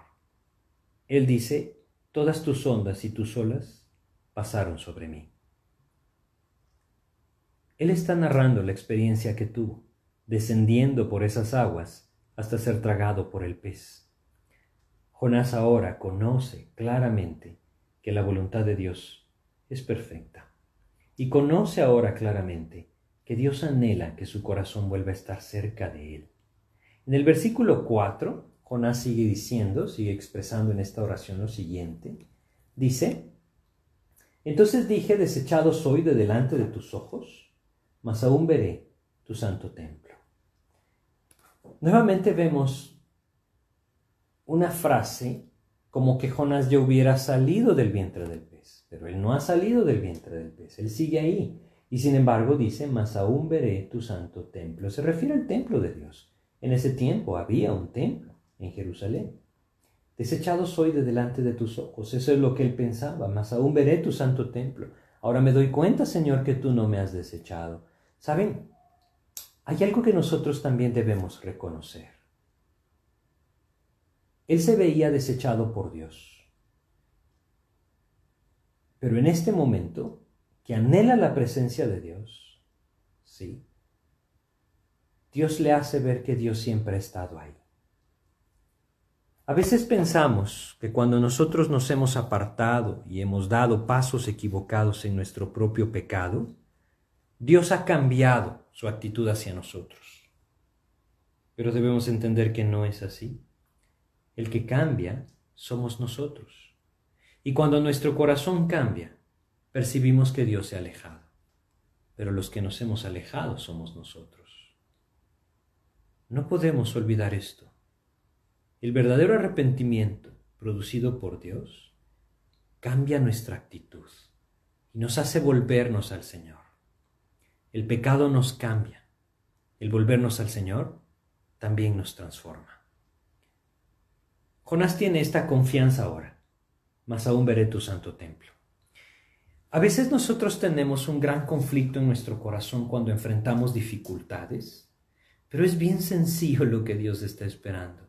Él dice, todas tus ondas y tus olas pasaron sobre mí. Él está narrando la experiencia que tuvo, descendiendo por esas aguas hasta ser tragado por el pez. Jonás ahora conoce claramente que la voluntad de Dios es perfecta y conoce ahora claramente que Dios anhela que su corazón vuelva a estar cerca de él. En el versículo 4, Jonás sigue diciendo, sigue expresando en esta oración lo siguiente. Dice, entonces dije, desechado soy de delante de tus ojos, mas aún veré tu santo templo. Nuevamente vemos una frase como que Jonás ya hubiera salido del vientre del pez, pero él no ha salido del vientre del pez, él sigue ahí. Y sin embargo dice, mas aún veré tu santo templo. Se refiere al templo de Dios. En ese tiempo había un templo en Jerusalén. Desechado soy de delante de tus ojos. Eso es lo que él pensaba, mas aún veré tu santo templo. Ahora me doy cuenta, Señor, que tú no me has desechado. ¿Saben? Hay algo que nosotros también debemos reconocer. Él se veía desechado por Dios. Pero en este momento, que anhela la presencia de Dios, sí, Dios le hace ver que Dios siempre ha estado ahí. A veces pensamos que cuando nosotros nos hemos apartado y hemos dado pasos equivocados en nuestro propio pecado, Dios ha cambiado su actitud hacia nosotros. Pero debemos entender que no es así. El que cambia somos nosotros. Y cuando nuestro corazón cambia, percibimos que Dios se ha alejado. Pero los que nos hemos alejado somos nosotros. No podemos olvidar esto. El verdadero arrepentimiento producido por Dios cambia nuestra actitud y nos hace volvernos al Señor. El pecado nos cambia. El volvernos al Señor también nos transforma. Jonás tiene esta confianza ahora, mas aún veré tu santo templo. A veces nosotros tenemos un gran conflicto en nuestro corazón cuando enfrentamos dificultades, pero es bien sencillo lo que Dios está esperando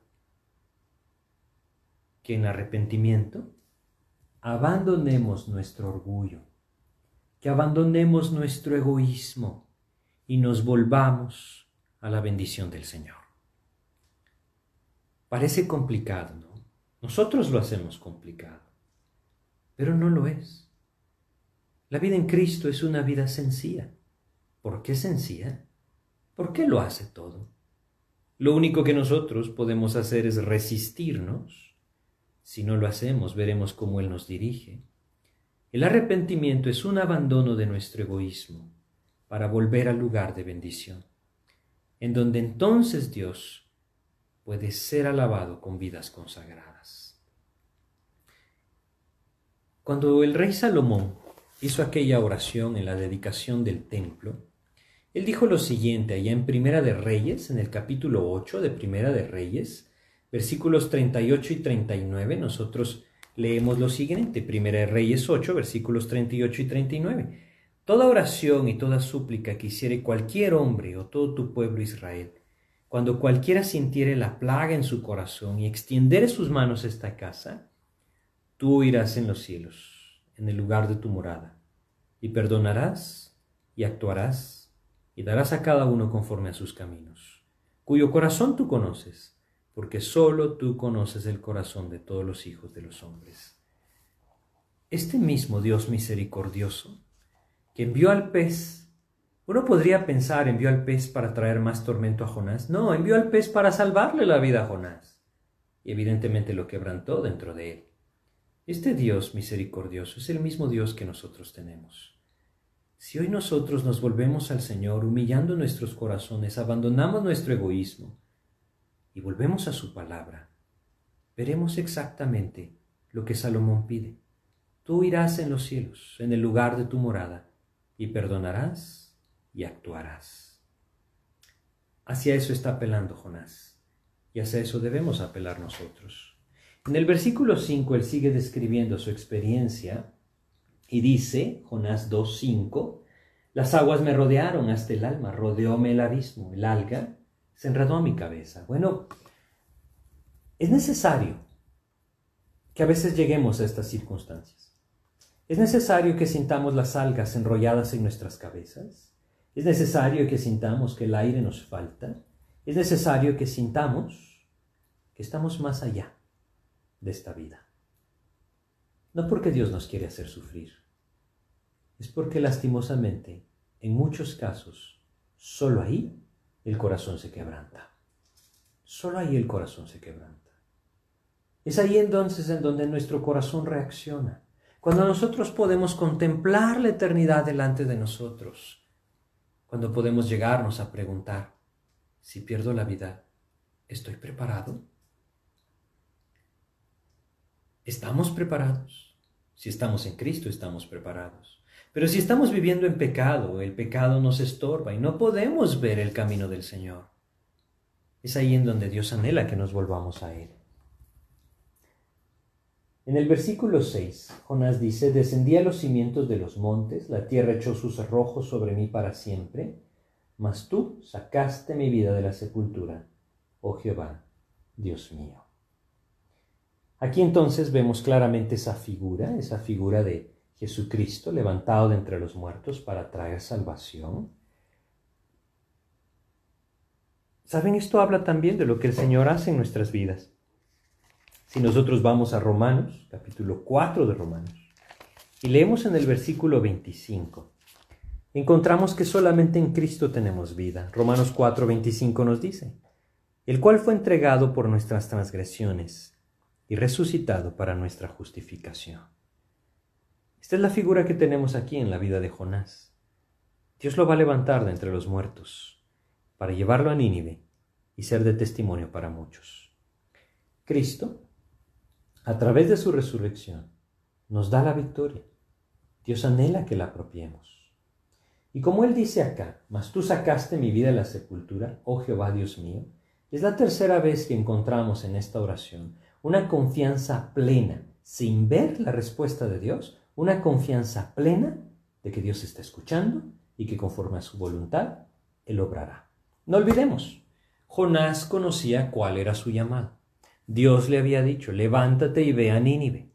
que en arrepentimiento abandonemos nuestro orgullo, que abandonemos nuestro egoísmo y nos volvamos a la bendición del Señor. Parece complicado, ¿no? Nosotros lo hacemos complicado, pero no lo es. La vida en Cristo es una vida sencilla. ¿Por qué sencilla? ¿Por qué lo hace todo? Lo único que nosotros podemos hacer es resistirnos si no lo hacemos, veremos cómo Él nos dirige. El arrepentimiento es un abandono de nuestro egoísmo para volver al lugar de bendición, en donde entonces Dios puede ser alabado con vidas consagradas. Cuando el rey Salomón hizo aquella oración en la dedicación del templo, él dijo lo siguiente allá en Primera de Reyes, en el capítulo 8 de Primera de Reyes, versículos 38 y 39, nosotros leemos lo siguiente, Primera de Reyes 8, versículos 38 y 39. Toda oración y toda súplica que hiciere cualquier hombre o todo tu pueblo Israel, cuando cualquiera sintiere la plaga en su corazón y extiendere sus manos a esta casa, tú irás en los cielos, en el lugar de tu morada, y perdonarás y actuarás y darás a cada uno conforme a sus caminos, cuyo corazón tú conoces porque solo tú conoces el corazón de todos los hijos de los hombres. Este mismo Dios misericordioso, que envió al pez, uno podría pensar, envió al pez para traer más tormento a Jonás. No, envió al pez para salvarle la vida a Jonás. Y evidentemente lo quebrantó dentro de él. Este Dios misericordioso es el mismo Dios que nosotros tenemos. Si hoy nosotros nos volvemos al Señor, humillando nuestros corazones, abandonamos nuestro egoísmo, y volvemos a su palabra, veremos exactamente lo que Salomón pide. Tú irás en los cielos, en el lugar de tu morada, y perdonarás y actuarás. Hacia eso está apelando Jonás, y hacia eso debemos apelar nosotros. En el versículo 5 él sigue describiendo su experiencia y dice, Jonás 2.5, las aguas me rodearon hasta el alma, rodeóme el abismo, el alga se enredó a mi cabeza. Bueno, es necesario que a veces lleguemos a estas circunstancias. Es necesario que sintamos las algas enrolladas en nuestras cabezas. Es necesario que sintamos que el aire nos falta. Es necesario que sintamos que estamos más allá de esta vida. No porque Dios nos quiere hacer sufrir, es porque lastimosamente, en muchos casos, solo ahí el corazón se quebranta. Solo ahí el corazón se quebranta. Es ahí entonces en donde nuestro corazón reacciona. Cuando nosotros podemos contemplar la eternidad delante de nosotros. Cuando podemos llegarnos a preguntar, si pierdo la vida, ¿estoy preparado? ¿Estamos preparados? Si estamos en Cristo, estamos preparados. Pero si estamos viviendo en pecado, el pecado nos estorba y no podemos ver el camino del Señor. Es ahí en donde Dios anhela que nos volvamos a Él. En el versículo 6, Jonás dice, descendí a los cimientos de los montes, la tierra echó sus arrojos sobre mí para siempre, mas tú sacaste mi vida de la sepultura, oh Jehová, Dios mío. Aquí entonces vemos claramente esa figura, esa figura de Jesucristo levantado de entre los muertos para traer salvación. ¿Saben? Esto habla también de lo que el Señor hace en nuestras vidas. Si nosotros vamos a Romanos, capítulo 4 de Romanos, y leemos en el versículo 25, encontramos que solamente en Cristo tenemos vida. Romanos 4, 25 nos dice, el cual fue entregado por nuestras transgresiones y resucitado para nuestra justificación. Esta es la figura que tenemos aquí en la vida de Jonás. Dios lo va a levantar de entre los muertos para llevarlo a Nínive y ser de testimonio para muchos. Cristo, a través de su resurrección, nos da la victoria. Dios anhela que la apropiemos. Y como Él dice acá, mas tú sacaste mi vida de la sepultura, oh Jehová Dios mío, es la tercera vez que encontramos en esta oración una confianza plena, sin ver la respuesta de Dios, una confianza plena de que Dios está escuchando y que conforme a su voluntad, Él obrará. No olvidemos, Jonás conocía cuál era su llamado. Dios le había dicho, levántate y ve a Nínive.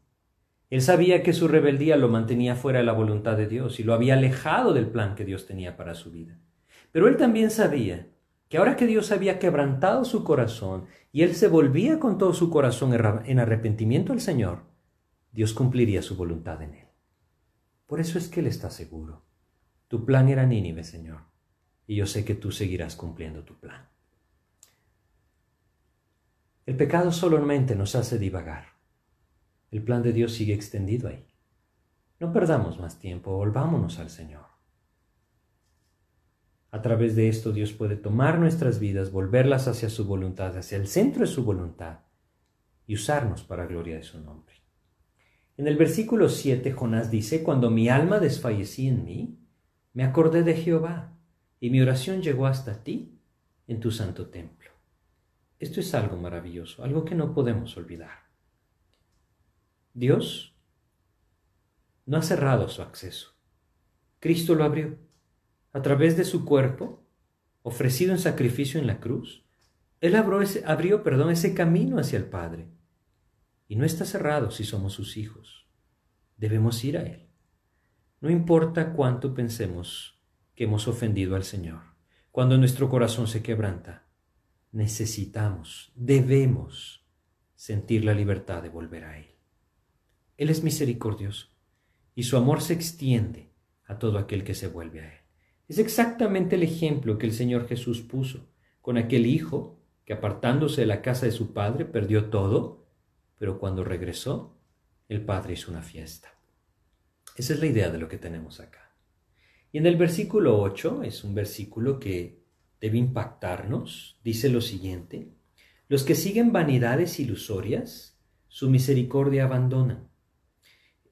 Él sabía que su rebeldía lo mantenía fuera de la voluntad de Dios y lo había alejado del plan que Dios tenía para su vida. Pero él también sabía que ahora que Dios había quebrantado su corazón y él se volvía con todo su corazón en arrepentimiento al Señor, Dios cumpliría su voluntad en él. Por eso es que él está seguro. Tu plan era Nínive, Señor, y yo sé que tú seguirás cumpliendo tu plan. El pecado solamente nos hace divagar. El plan de Dios sigue extendido ahí. No perdamos más tiempo, volvámonos al Señor. A través de esto Dios puede tomar nuestras vidas, volverlas hacia su voluntad, hacia el centro de su voluntad y usarnos para gloria de su nombre. En el versículo 7 Jonás dice, cuando mi alma desfallecí en mí, me acordé de Jehová y mi oración llegó hasta ti en tu santo templo. Esto es algo maravilloso, algo que no podemos olvidar. Dios no ha cerrado su acceso. Cristo lo abrió a través de su cuerpo, ofrecido en sacrificio en la cruz, Él abrió, ese, abrió perdón, ese camino hacia el Padre. Y no está cerrado si somos sus hijos. Debemos ir a Él. No importa cuánto pensemos que hemos ofendido al Señor. Cuando nuestro corazón se quebranta, necesitamos, debemos sentir la libertad de volver a Él. Él es misericordioso y su amor se extiende a todo aquel que se vuelve a Él. Es exactamente el ejemplo que el Señor Jesús puso con aquel hijo que apartándose de la casa de su padre perdió todo, pero cuando regresó, el padre hizo una fiesta. Esa es la idea de lo que tenemos acá. Y en el versículo 8 es un versículo que debe impactarnos. Dice lo siguiente, Los que siguen vanidades ilusorias, su misericordia abandonan.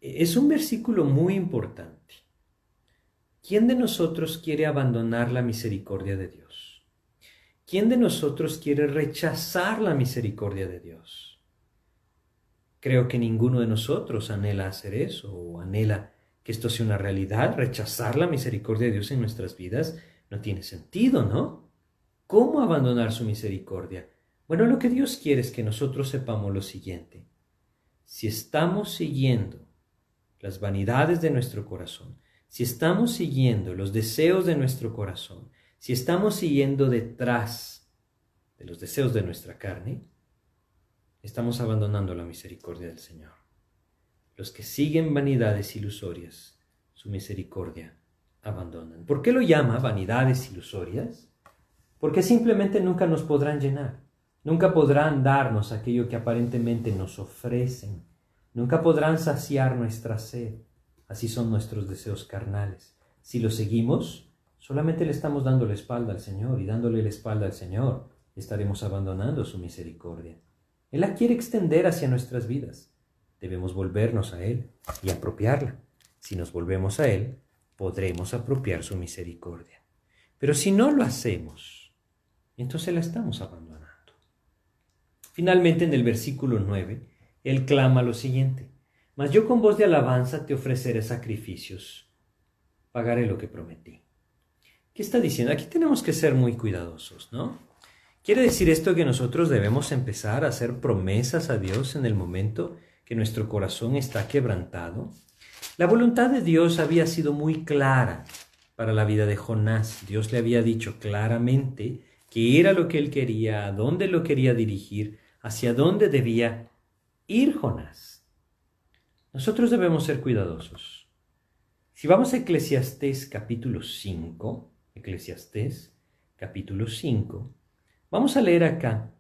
Es un versículo muy importante. ¿Quién de nosotros quiere abandonar la misericordia de Dios? ¿Quién de nosotros quiere rechazar la misericordia de Dios? Creo que ninguno de nosotros anhela hacer eso o anhela que esto sea una realidad. Rechazar la misericordia de Dios en nuestras vidas no tiene sentido, ¿no? ¿Cómo abandonar su misericordia? Bueno, lo que Dios quiere es que nosotros sepamos lo siguiente. Si estamos siguiendo las vanidades de nuestro corazón, si estamos siguiendo los deseos de nuestro corazón, si estamos siguiendo detrás de los deseos de nuestra carne, estamos abandonando la misericordia del Señor. Los que siguen vanidades ilusorias, su misericordia abandonan. ¿Por qué lo llama vanidades ilusorias? Porque simplemente nunca nos podrán llenar. Nunca podrán darnos aquello que aparentemente nos ofrecen. Nunca podrán saciar nuestra sed. Así son nuestros deseos carnales. Si los seguimos, solamente le estamos dando la espalda al Señor y dándole la espalda al Señor, estaremos abandonando su misericordia. Él la quiere extender hacia nuestras vidas. Debemos volvernos a Él y apropiarla. Si nos volvemos a Él, podremos apropiar su misericordia. Pero si no lo hacemos, entonces la estamos abandonando. Finalmente, en el versículo 9, él clama lo siguiente, mas yo con voz de alabanza te ofreceré sacrificios, pagaré lo que prometí. ¿Qué está diciendo? Aquí tenemos que ser muy cuidadosos, ¿no? ¿Quiere decir esto que nosotros debemos empezar a hacer promesas a Dios en el momento que nuestro corazón está quebrantado? La voluntad de Dios había sido muy clara para la vida de Jonás. Dios le había dicho claramente qué era lo que él quería, a dónde lo quería dirigir, hacia dónde debía ir Jonás. Nosotros debemos ser cuidadosos. Si vamos a Eclesiastés capítulo 5, Eclesiastés capítulo 5, vamos a leer acá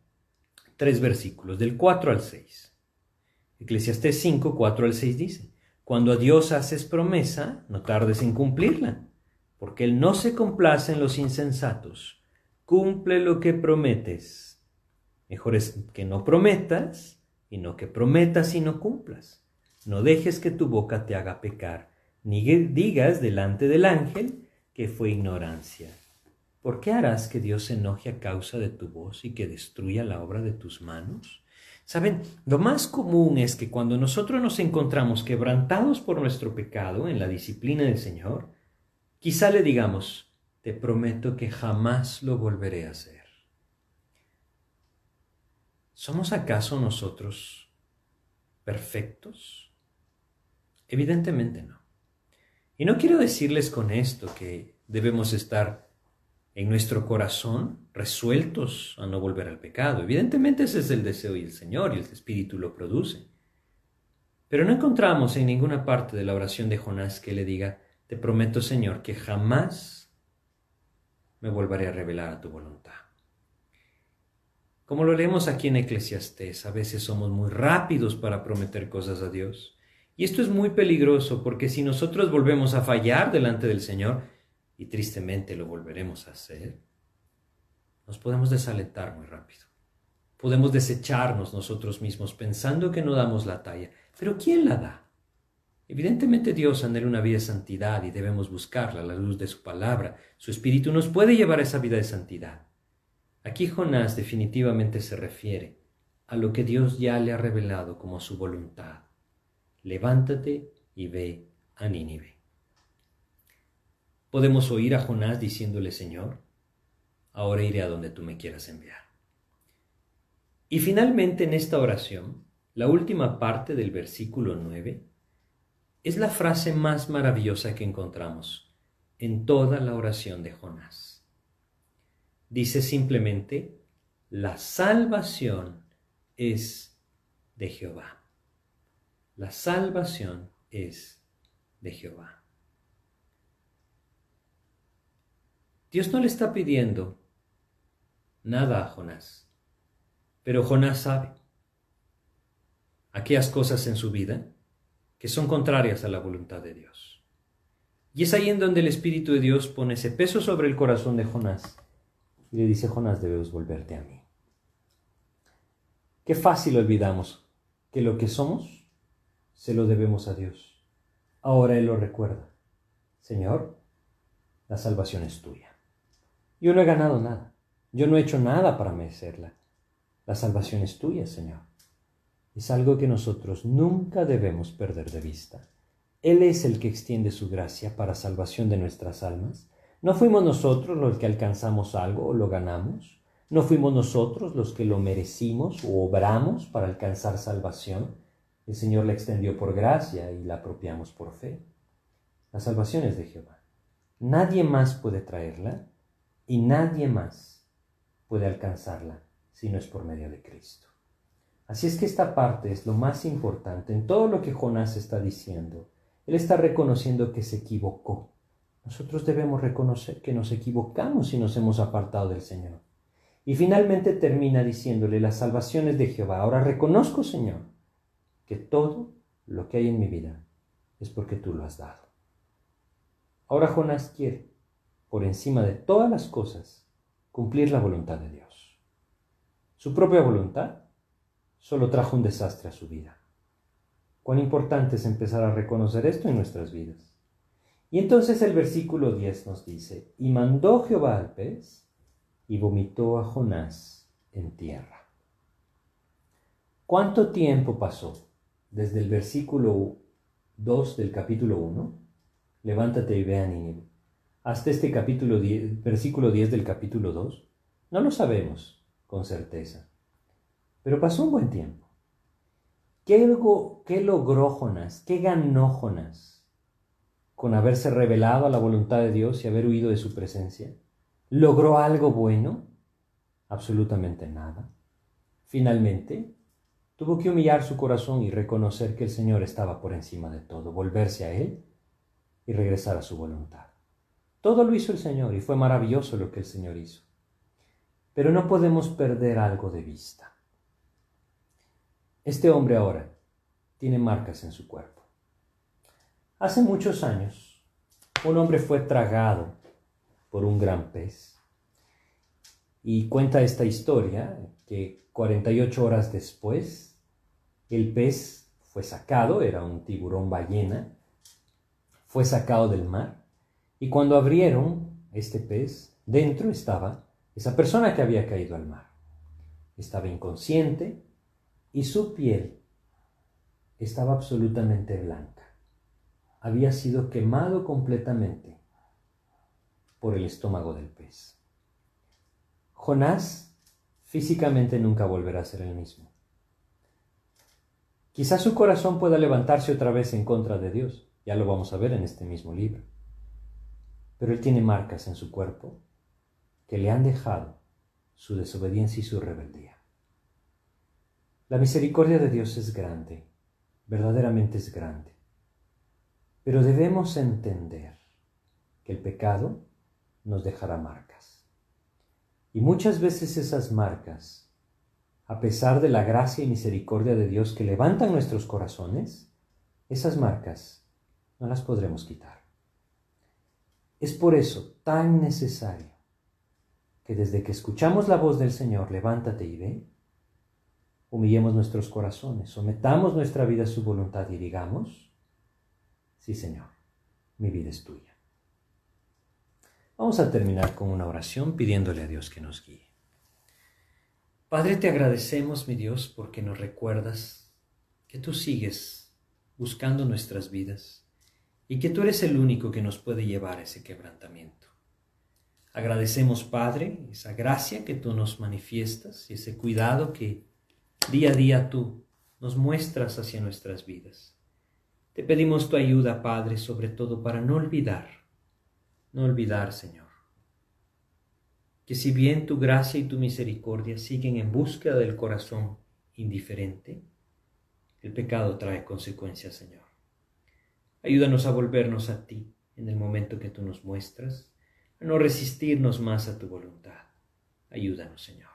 tres versículos, del 4 al 6. Eclesiastés 5, 4 al 6 dice, Cuando a Dios haces promesa, no tardes en cumplirla, porque Él no se complace en los insensatos. Cumple lo que prometes Mejor es que no prometas y no que prometas y no cumplas. No dejes que tu boca te haga pecar, ni digas delante del ángel que fue ignorancia. ¿Por qué harás que Dios se enoje a causa de tu voz y que destruya la obra de tus manos? Saben, lo más común es que cuando nosotros nos encontramos quebrantados por nuestro pecado en la disciplina del Señor, quizá le digamos, te prometo que jamás lo volveré a hacer. ¿Somos acaso nosotros perfectos? Evidentemente no. Y no quiero decirles con esto que debemos estar en nuestro corazón resueltos a no volver al pecado. Evidentemente ese es el deseo y el Señor y el Espíritu lo produce. Pero no encontramos en ninguna parte de la oración de Jonás que le diga, te prometo Señor que jamás me volveré a revelar a tu voluntad. Como lo leemos aquí en Eclesiastés, a veces somos muy rápidos para prometer cosas a Dios. Y esto es muy peligroso porque si nosotros volvemos a fallar delante del Señor, y tristemente lo volveremos a hacer, nos podemos desalentar muy rápido. Podemos desecharnos nosotros mismos pensando que no damos la talla. Pero ¿quién la da? Evidentemente Dios anhela una vida de santidad y debemos buscarla a la luz de su palabra. Su Espíritu nos puede llevar a esa vida de santidad. Aquí Jonás definitivamente se refiere a lo que Dios ya le ha revelado como su voluntad. Levántate y ve a Nínive. Podemos oír a Jonás diciéndole, Señor, ahora iré a donde tú me quieras enviar. Y finalmente en esta oración, la última parte del versículo 9, es la frase más maravillosa que encontramos en toda la oración de Jonás dice simplemente, la salvación es de Jehová. La salvación es de Jehová. Dios no le está pidiendo nada a Jonás, pero Jonás sabe aquellas cosas en su vida que son contrarias a la voluntad de Dios. Y es ahí en donde el Espíritu de Dios pone ese peso sobre el corazón de Jonás y le dice, Jonás, debes volverte a mí. Qué fácil olvidamos que lo que somos se lo debemos a Dios. Ahora Él lo recuerda. Señor, la salvación es tuya. Yo no he ganado nada. Yo no he hecho nada para merecerla. La salvación es tuya, Señor. Es algo que nosotros nunca debemos perder de vista. Él es el que extiende su gracia para salvación de nuestras almas. No fuimos nosotros los que alcanzamos algo o lo ganamos. No fuimos nosotros los que lo merecimos o obramos para alcanzar salvación. El Señor la extendió por gracia y la apropiamos por fe. La salvación es de Jehová. Nadie más puede traerla y nadie más puede alcanzarla si no es por medio de Cristo. Así es que esta parte es lo más importante en todo lo que Jonás está diciendo. Él está reconociendo que se equivocó. Nosotros debemos reconocer que nos equivocamos y nos hemos apartado del Señor. Y finalmente termina diciéndole, la salvación es de Jehová. Ahora reconozco, Señor, que todo lo que hay en mi vida es porque tú lo has dado. Ahora Jonás quiere, por encima de todas las cosas, cumplir la voluntad de Dios. Su propia voluntad solo trajo un desastre a su vida. Cuán importante es empezar a reconocer esto en nuestras vidas. Y entonces el versículo 10 nos dice, y mandó Jehová al pez y vomitó a Jonás en tierra. ¿Cuánto tiempo pasó desde el versículo 2 del capítulo 1? Levántate y ve a Nínive. Hasta este capítulo 10, versículo 10 del capítulo 2? No lo sabemos con certeza. Pero pasó un buen tiempo. ¿Qué, ¿Qué, logró Jonás? ¿Qué ganó Jonás con haberse revelado a la voluntad de Dios y haber huido de su presencia? ¿Logró algo bueno? Absolutamente nada. Finalmente, tuvo que humillar su corazón y reconocer que el Señor estaba por encima de todo, volverse a Él y regresar a su voluntad. Todo lo hizo el Señor y fue maravilloso lo que el Señor hizo. Pero no podemos perder algo de vista. Este hombre ahora tiene marcas en su cuerpo. Hace muchos años, un hombre fue tragado por un gran pez. Y cuenta esta historia que 48 horas después, el pez fue sacado, era un tiburón ballena, fue sacado del mar. Y cuando abrieron este pez, dentro estaba esa persona que había caído al mar. Estaba inconsciente, y su piel estaba absolutamente blanca. Había sido quemado completamente por el estómago del pez. Jonás físicamente nunca volverá a ser el mismo. Quizás su corazón pueda levantarse otra vez en contra de Dios, ya lo vamos a ver en este mismo libro. Pero él tiene marcas en su cuerpo que le han dejado su desobediencia y su rebeldía. La misericordia de Dios es grande, verdaderamente es grande. Pero debemos entender que el pecado nos dejará marcas. Y muchas veces esas marcas, a pesar de la gracia y misericordia de Dios que levantan nuestros corazones, esas marcas no las podremos quitar. Es por eso tan necesario que desde que escuchamos la voz del Señor, levántate y ve, humillemos nuestros corazones, sometamos nuestra vida a su voluntad y digamos, sí Señor, mi vida es tuya. Vamos a terminar con una oración pidiéndole a Dios que nos guíe. Padre, te agradecemos, mi Dios, porque nos recuerdas que tú sigues buscando nuestras vidas y que tú eres el único que nos puede llevar a ese quebrantamiento. Agradecemos, Padre, esa gracia que tú nos manifiestas y ese cuidado que Día a día tú nos muestras hacia nuestras vidas. Te pedimos tu ayuda, Padre, sobre todo para no olvidar, no olvidar, Señor, que si bien tu gracia y tu misericordia siguen en búsqueda del corazón indiferente, el pecado trae consecuencias, Señor. Ayúdanos a volvernos a ti en el momento que tú nos muestras, a no resistirnos más a tu voluntad. Ayúdanos, Señor.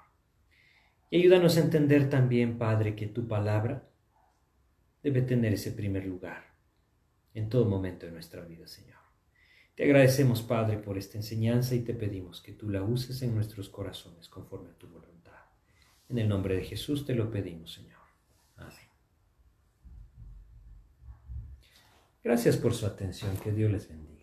Y ayúdanos a entender también, Padre, que tu palabra debe tener ese primer lugar en todo momento de nuestra vida, Señor. Te agradecemos, Padre, por esta enseñanza y te pedimos que tú la uses en nuestros corazones conforme a tu voluntad. En el nombre de Jesús te lo pedimos, Señor. Amén. Gracias por su atención. Que Dios les bendiga.